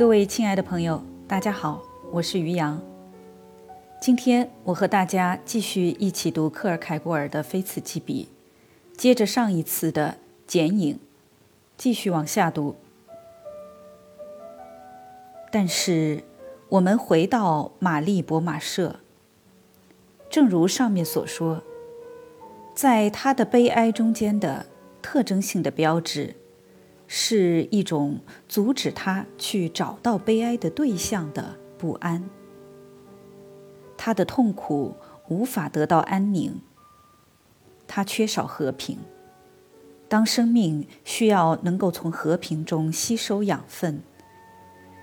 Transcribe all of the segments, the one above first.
各位亲爱的朋友，大家好，我是于洋。今天我和大家继续一起读克尔凯郭尔的《非此即彼》，接着上一次的剪影，继续往下读。但是我们回到玛丽博马社，正如上面所说，在他的悲哀中间的特征性的标志。是一种阻止他去找到悲哀的对象的不安。他的痛苦无法得到安宁。他缺少和平。当生命需要能够从和平中吸收养分，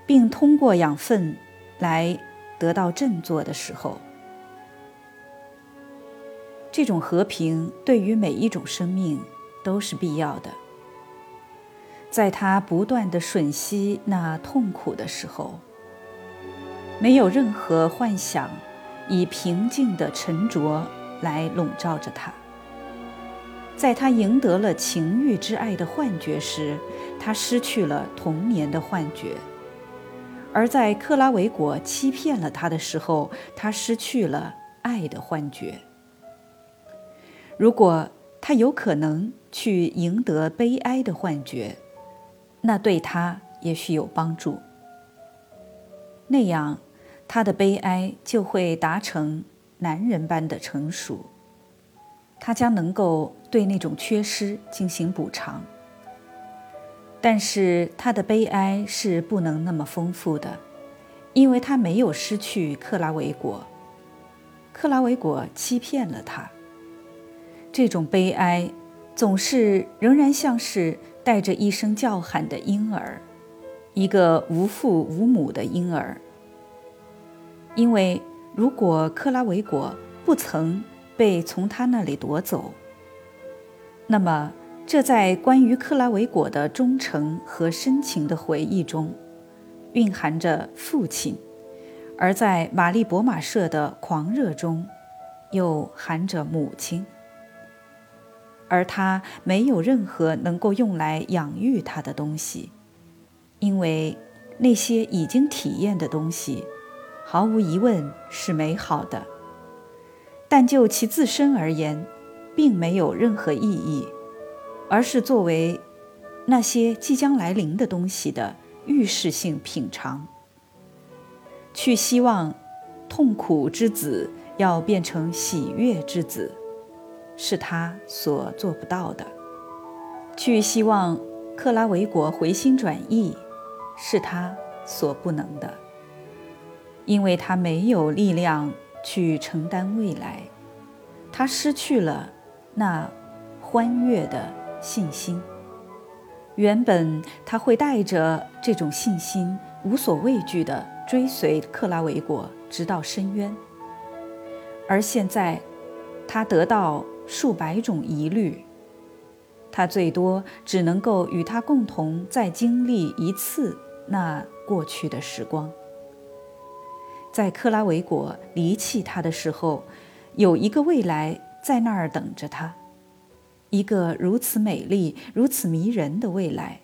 并通过养分来得到振作的时候，这种和平对于每一种生命都是必要的。在他不断的吮吸那痛苦的时候，没有任何幻想以平静的沉着来笼罩着他。在他赢得了情欲之爱的幻觉时，他失去了童年的幻觉；而在克拉维果欺骗了他的时候，他失去了爱的幻觉。如果他有可能去赢得悲哀的幻觉，那对他也许有帮助。那样，他的悲哀就会达成男人般的成熟。他将能够对那种缺失进行补偿。但是他的悲哀是不能那么丰富的，因为他没有失去克拉维果。克拉维果欺骗了他。这种悲哀总是仍然像是。带着一声叫喊的婴儿，一个无父无母的婴儿。因为如果克拉维果不曾被从他那里夺走，那么这在关于克拉维果的忠诚和深情的回忆中，蕴含着父亲；而在玛丽博马社的狂热中，又含着母亲。而他没有任何能够用来养育他的东西，因为那些已经体验的东西，毫无疑问是美好的，但就其自身而言，并没有任何意义，而是作为那些即将来临的东西的预示性品尝。去希望痛苦之子要变成喜悦之子。是他所做不到的。去希望克拉维果回心转意，是他所不能的，因为他没有力量去承担未来，他失去了那欢悦的信心。原本他会带着这种信心，无所畏惧地追随克拉维果直到深渊，而现在他得到。数百种疑虑，他最多只能够与他共同再经历一次那过去的时光。在克拉维果离弃他的时候，有一个未来在那儿等着他，一个如此美丽、如此迷人的未来，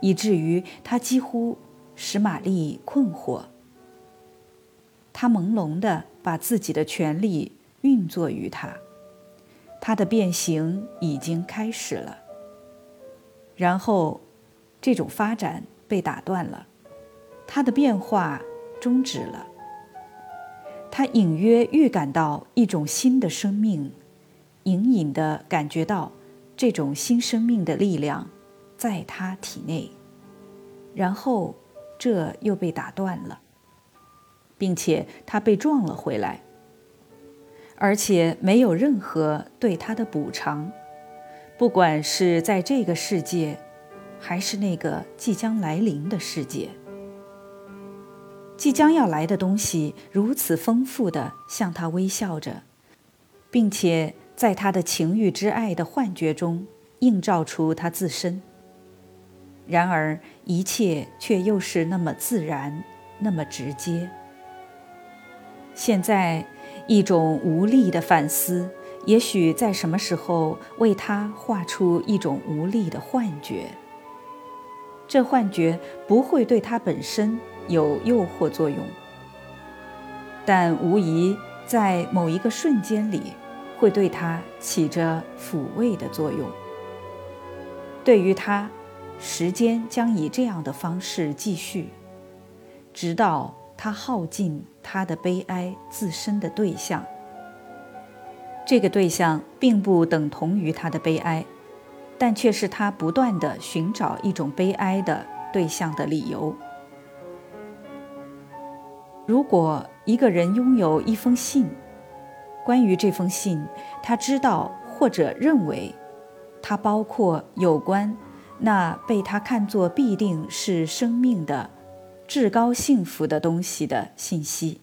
以至于他几乎使玛丽困惑。他朦胧地把自己的权利运作于他。它的变形已经开始了，然后，这种发展被打断了，它的变化终止了。他隐约预感到一种新的生命，隐隐的感觉到这种新生命的力量在他体内，然后这又被打断了，并且他被撞了回来。而且没有任何对他的补偿，不管是在这个世界，还是那个即将来临的世界。即将要来的东西如此丰富地向他微笑着，并且在他的情欲之爱的幻觉中映照出他自身。然而一切却又是那么自然，那么直接。现在。一种无力的反思，也许在什么时候为他画出一种无力的幻觉。这幻觉不会对他本身有诱惑作用，但无疑在某一个瞬间里，会对他起着抚慰的作用。对于他，时间将以这样的方式继续，直到他耗尽他的悲哀自身的对象。这个对象并不等同于他的悲哀，但却是他不断的寻找一种悲哀的对象的理由。如果一个人拥有一封信，关于这封信，他知道或者认为，它包括有关那被他看作必定是生命的至高幸福的东西的信息。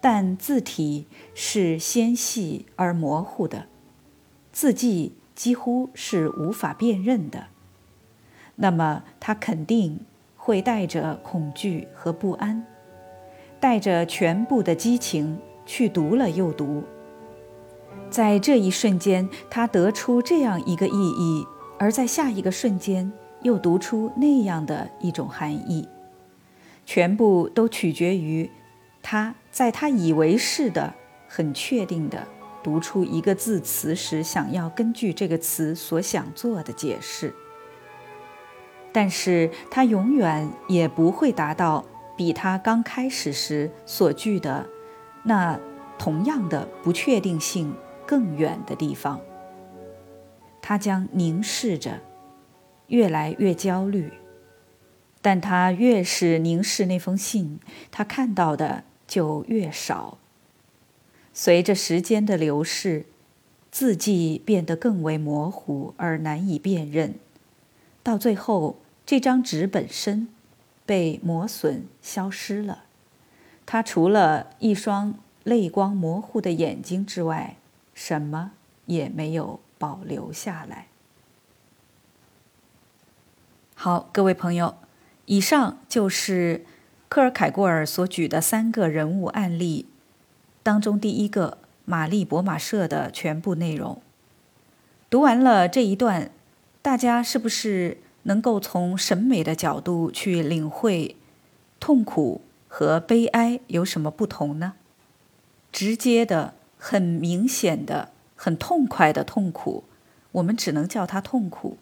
但字体是纤细而模糊的，字迹几乎是无法辨认的。那么，他肯定会带着恐惧和不安，带着全部的激情去读了又读。在这一瞬间，他得出这样一个意义，而在下一个瞬间又读出那样的一种含义，全部都取决于。他在他以为是的、很确定的读出一个字词时，想要根据这个词所想做的解释，但是他永远也不会达到比他刚开始时所具的那同样的不确定性更远的地方。他将凝视着，越来越焦虑，但他越是凝视那封信，他看到的。就越少。随着时间的流逝，字迹变得更为模糊而难以辨认。到最后，这张纸本身被磨损消失了。他除了一双泪光模糊的眼睛之外，什么也没有保留下来。好，各位朋友，以上就是。科尔凯郭尔所举的三个人物案例当中，第一个玛丽博马舍的全部内容。读完了这一段，大家是不是能够从审美的角度去领会痛苦和悲哀有什么不同呢？直接的、很明显的、很痛快的痛苦，我们只能叫它痛苦；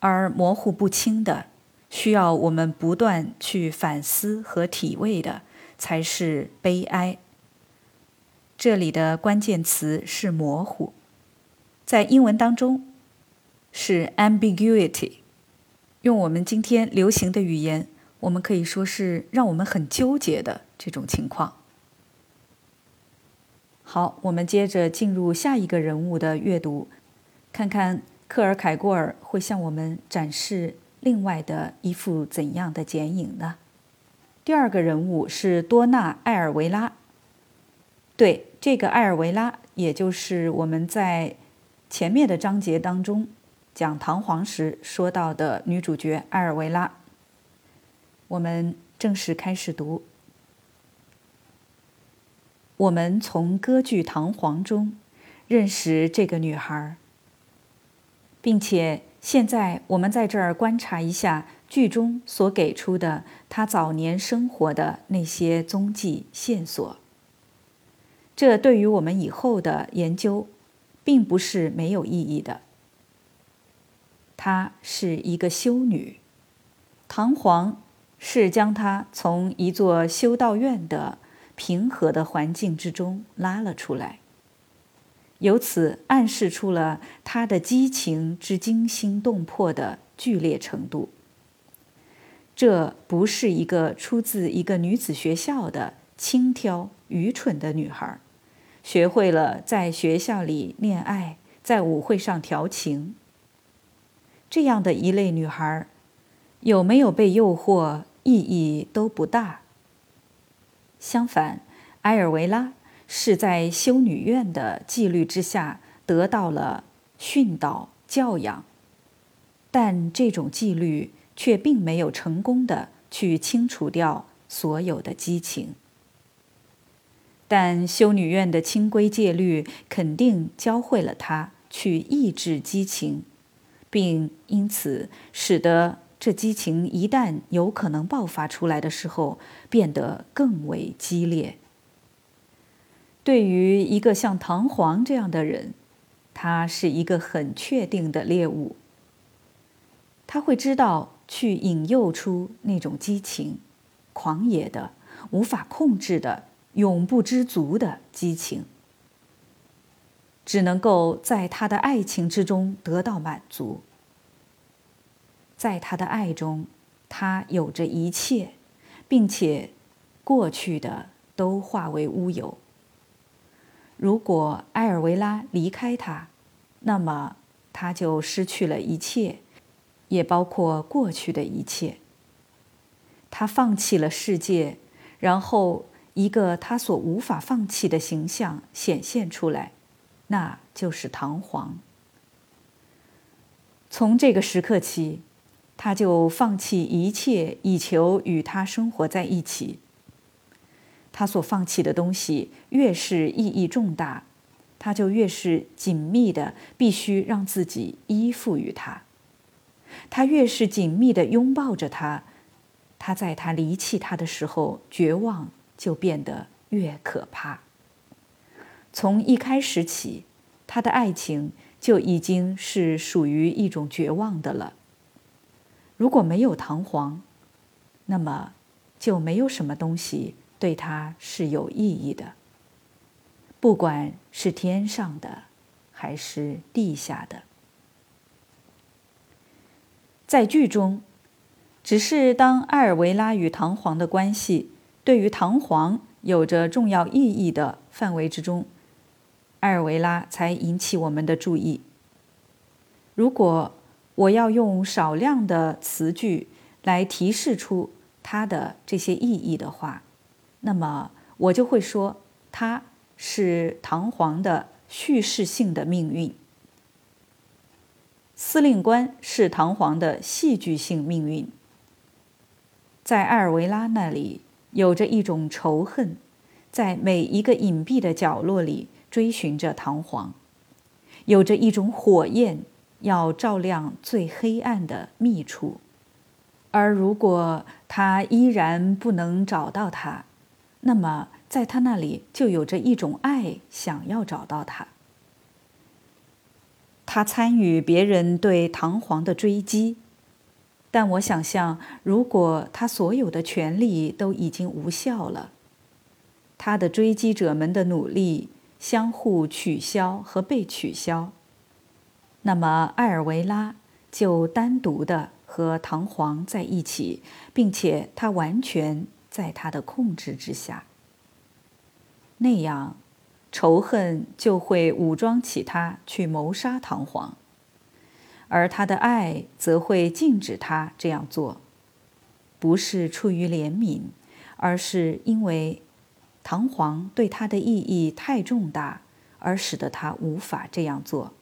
而模糊不清的。需要我们不断去反思和体味的，才是悲哀。这里的关键词是模糊，在英文当中是 ambiguity。用我们今天流行的语言，我们可以说是让我们很纠结的这种情况。好，我们接着进入下一个人物的阅读，看看克尔凯郭尔会向我们展示。另外的一幅怎样的剪影呢？第二个人物是多纳·埃尔维拉。对，这个埃尔维拉，也就是我们在前面的章节当中讲唐璜时说到的女主角埃尔维拉。我们正式开始读。我们从歌剧《唐璜》中认识这个女孩，并且。现在我们在这儿观察一下剧中所给出的他早年生活的那些踪迹线索。这对于我们以后的研究，并不是没有意义的。她是一个修女，唐璜是将她从一座修道院的平和的环境之中拉了出来。由此暗示出了他的激情之惊心动魄的剧烈程度。这不是一个出自一个女子学校的轻佻愚蠢的女孩，学会了在学校里恋爱，在舞会上调情。这样的一类女孩，有没有被诱惑，意义都不大。相反，埃尔维拉。是在修女院的纪律之下得到了训导教养，但这种纪律却并没有成功的去清除掉所有的激情。但修女院的清规戒律肯定教会了他去抑制激情，并因此使得这激情一旦有可能爆发出来的时候，变得更为激烈。对于一个像唐璜这样的人，他是一个很确定的猎物。他会知道去引诱出那种激情，狂野的、无法控制的、永不知足的激情，只能够在他的爱情之中得到满足。在他的爱中，他有着一切，并且过去的都化为乌有。如果埃尔维拉离开他，那么他就失去了一切，也包括过去的一切。他放弃了世界，然后一个他所无法放弃的形象显现出来，那就是唐璜。从这个时刻起。他就放弃一切，以求与他生活在一起。他所放弃的东西越是意义重大，他就越是紧密的必须让自己依附于他。他越是紧密的拥抱着他，他在他离弃他的时候，绝望就变得越可怕。从一开始起，他的爱情就已经是属于一种绝望的了。如果没有唐璜，那么就没有什么东西对他是有意义的，不管是天上的还是地下的。在剧中，只是当艾尔维拉与唐璜的关系对于唐璜有着重要意义的范围之中，艾尔维拉才引起我们的注意。如果，我要用少量的词句来提示出它的这些意义的话，那么我就会说，它是唐璜的叙事性的命运。司令官是唐璜的戏剧性命运。在埃尔维拉那里，有着一种仇恨，在每一个隐蔽的角落里追寻着唐璜，有着一种火焰。要照亮最黑暗的密处，而如果他依然不能找到他，那么在他那里就有着一种爱想要找到他。他参与别人对唐璜的追击，但我想象，如果他所有的权利都已经无效了，他的追击者们的努力相互取消和被取消。那么，艾尔维拉就单独的和唐璜在一起，并且他完全在他的控制之下。那样，仇恨就会武装起他去谋杀唐璜，而他的爱则会禁止他这样做，不是出于怜悯，而是因为唐璜对他的意义太重大，而使得他无法这样做。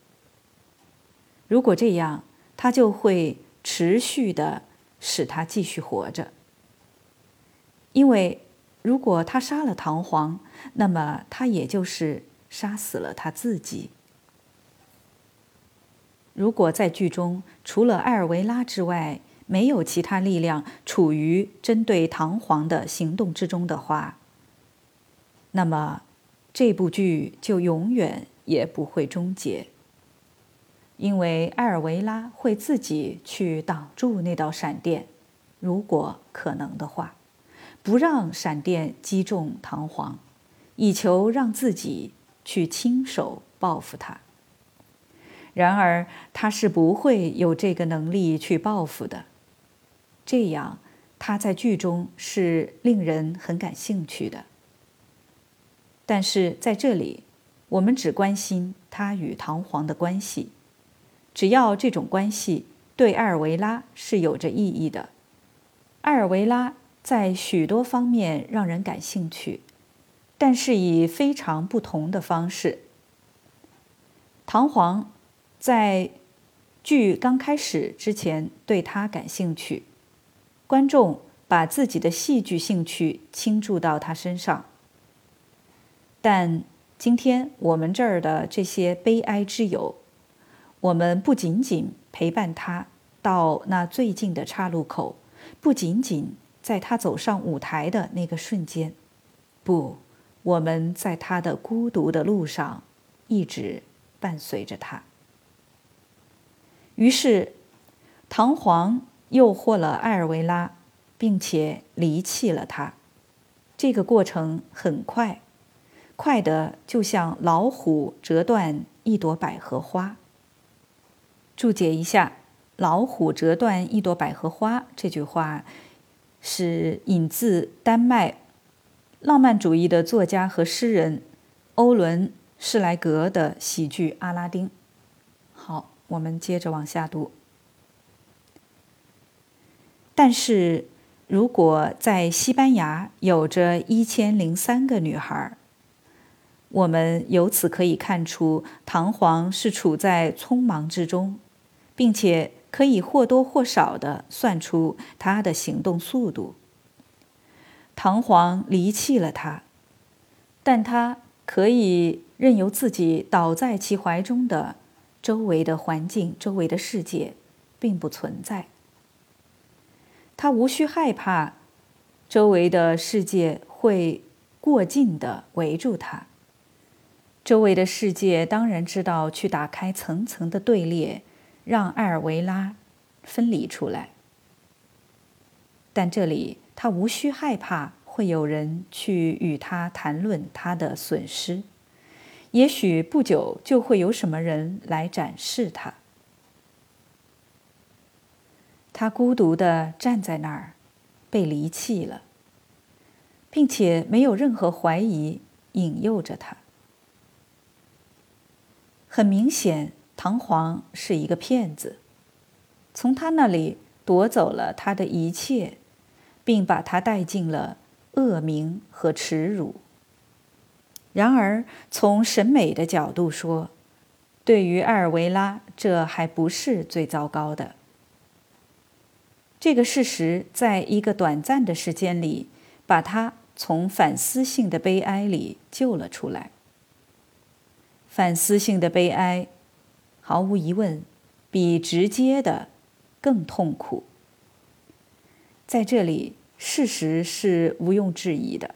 如果这样，他就会持续的使他继续活着。因为如果他杀了唐璜，那么他也就是杀死了他自己。如果在剧中除了艾尔维拉之外，没有其他力量处于针对唐璜的行动之中的话，那么这部剧就永远也不会终结。因为埃尔维拉会自己去挡住那道闪电，如果可能的话，不让闪电击中唐璜，以求让自己去亲手报复他。然而他是不会有这个能力去报复的。这样，他在剧中是令人很感兴趣的。但是在这里，我们只关心他与唐璜的关系。只要这种关系对埃尔维拉是有着意义的，埃尔维拉在许多方面让人感兴趣，但是以非常不同的方式。唐璜在剧刚开始之前对他感兴趣，观众把自己的戏剧兴趣倾注到他身上，但今天我们这儿的这些悲哀之友。我们不仅仅陪伴他到那最近的岔路口，不仅仅在他走上舞台的那个瞬间，不，我们在他的孤独的路上一直伴随着他。于是，唐璜诱惑了艾尔维拉，并且离弃了他。这个过程很快，快的就像老虎折断一朵百合花。注解一下，“老虎折断一朵百合花”这句话是引自丹麦浪漫主义的作家和诗人欧伦·施莱格的喜剧《阿拉丁》。好，我们接着往下读。但是。如果在西班牙有着一千零三个女孩，我们由此可以看出，唐璜是处在匆忙之中，并且可以或多或少地算出他的行动速度。唐璜离弃了他，但他可以任由自己倒在其怀中的周围的环境、周围的世界，并不存在。他无需害怕，周围的世界会过近的围住他。周围的世界当然知道去打开层层的队列，让艾尔维拉分离出来。但这里他无需害怕会有人去与他谈论他的损失，也许不久就会有什么人来展示他。他孤独地站在那儿，被离弃了，并且没有任何怀疑引诱着他。很明显，唐璜是一个骗子，从他那里夺走了他的一切，并把他带进了恶名和耻辱。然而，从审美的角度说，对于艾尔维拉，这还不是最糟糕的。这个事实，在一个短暂的时间里，把他从反思性的悲哀里救了出来。反思性的悲哀，毫无疑问，比直接的更痛苦。在这里，事实是毋庸置疑的，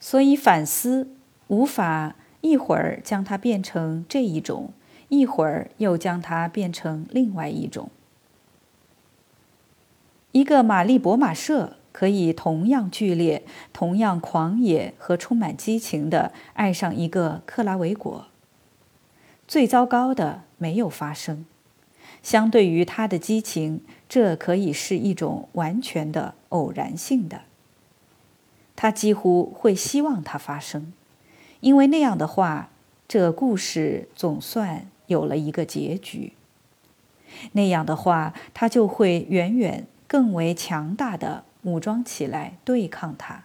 所以反思无法一会儿将它变成这一种，一会儿又将它变成另外一种。一个玛丽博马社可以同样剧烈、同样狂野和充满激情地爱上一个克拉维果。最糟糕的没有发生，相对于他的激情，这可以是一种完全的偶然性的。他几乎会希望它发生，因为那样的话，这故事总算有了一个结局。那样的话，他就会远远。更为强大的武装起来对抗他，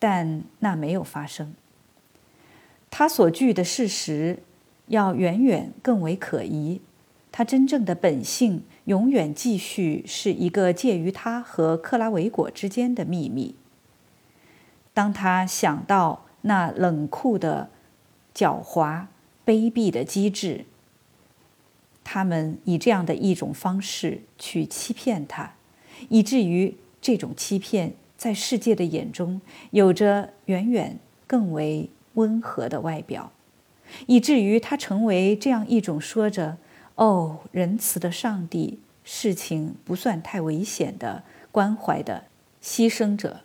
但那没有发生。他所具的事实要远远更为可疑，他真正的本性永远继续是一个介于他和克拉维果之间的秘密。当他想到那冷酷的、狡猾、卑鄙的机智。他们以这样的一种方式去欺骗他，以至于这种欺骗在世界的眼中有着远远更为温和的外表，以至于他成为这样一种说着“哦，仁慈的上帝，事情不算太危险”的关怀的牺牲者。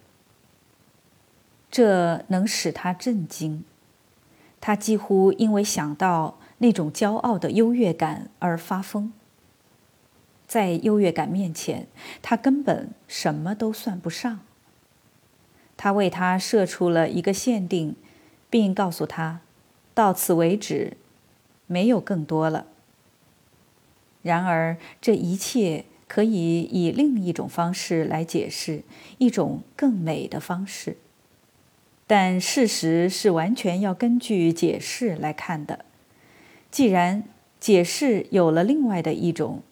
这能使他震惊，他几乎因为想到。那种骄傲的优越感而发疯，在优越感面前，他根本什么都算不上。他为他设出了一个限定，并告诉他，到此为止，没有更多了。然而，这一切可以以另一种方式来解释，一种更美的方式。但事实是完全要根据解释来看的。既然解释有了另外的一种，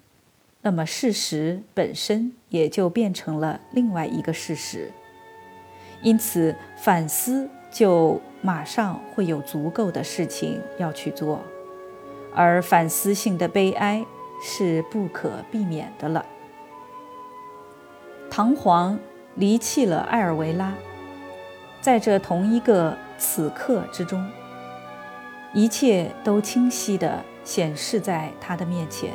那么事实本身也就变成了另外一个事实。因此，反思就马上会有足够的事情要去做，而反思性的悲哀是不可避免的了。唐璜离弃了艾尔维拉，在这同一个此刻之中，一切都清晰地显示在他的面前，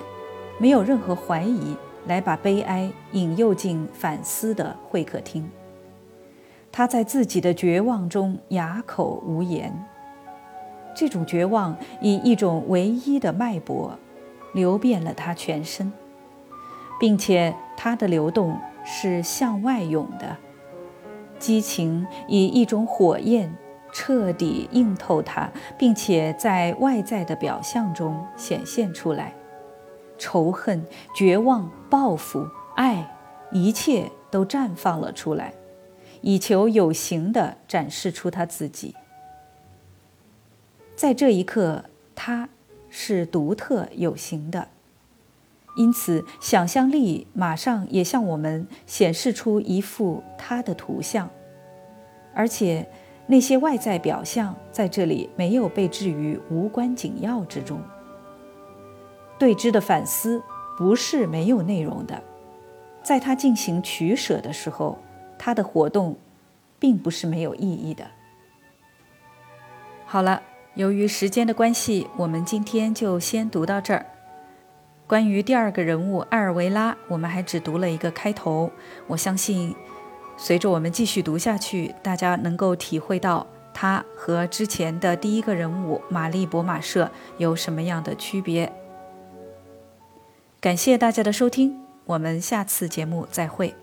没有任何怀疑来把悲哀引诱进反思的会客厅。他在自己的绝望中哑口无言。这种绝望以一种唯一的脉搏，流遍了他全身，并且它的流动是向外涌的。激情以一种火焰彻底映透他，并且在外在的表象中显现出来。仇恨、绝望、报复、爱，一切都绽放了出来。以求有形地展示出他自己。在这一刻，他是独特有形的，因此想象力马上也向我们显示出一幅他的图像，而且那些外在表象在这里没有被置于无关紧要之中。对之的反思不是没有内容的，在他进行取舍的时候。他的活动，并不是没有意义的。好了，由于时间的关系，我们今天就先读到这儿。关于第二个人物艾尔维拉，我们还只读了一个开头。我相信，随着我们继续读下去，大家能够体会到他和之前的第一个人物玛丽博马舍有什么样的区别。感谢大家的收听，我们下次节目再会。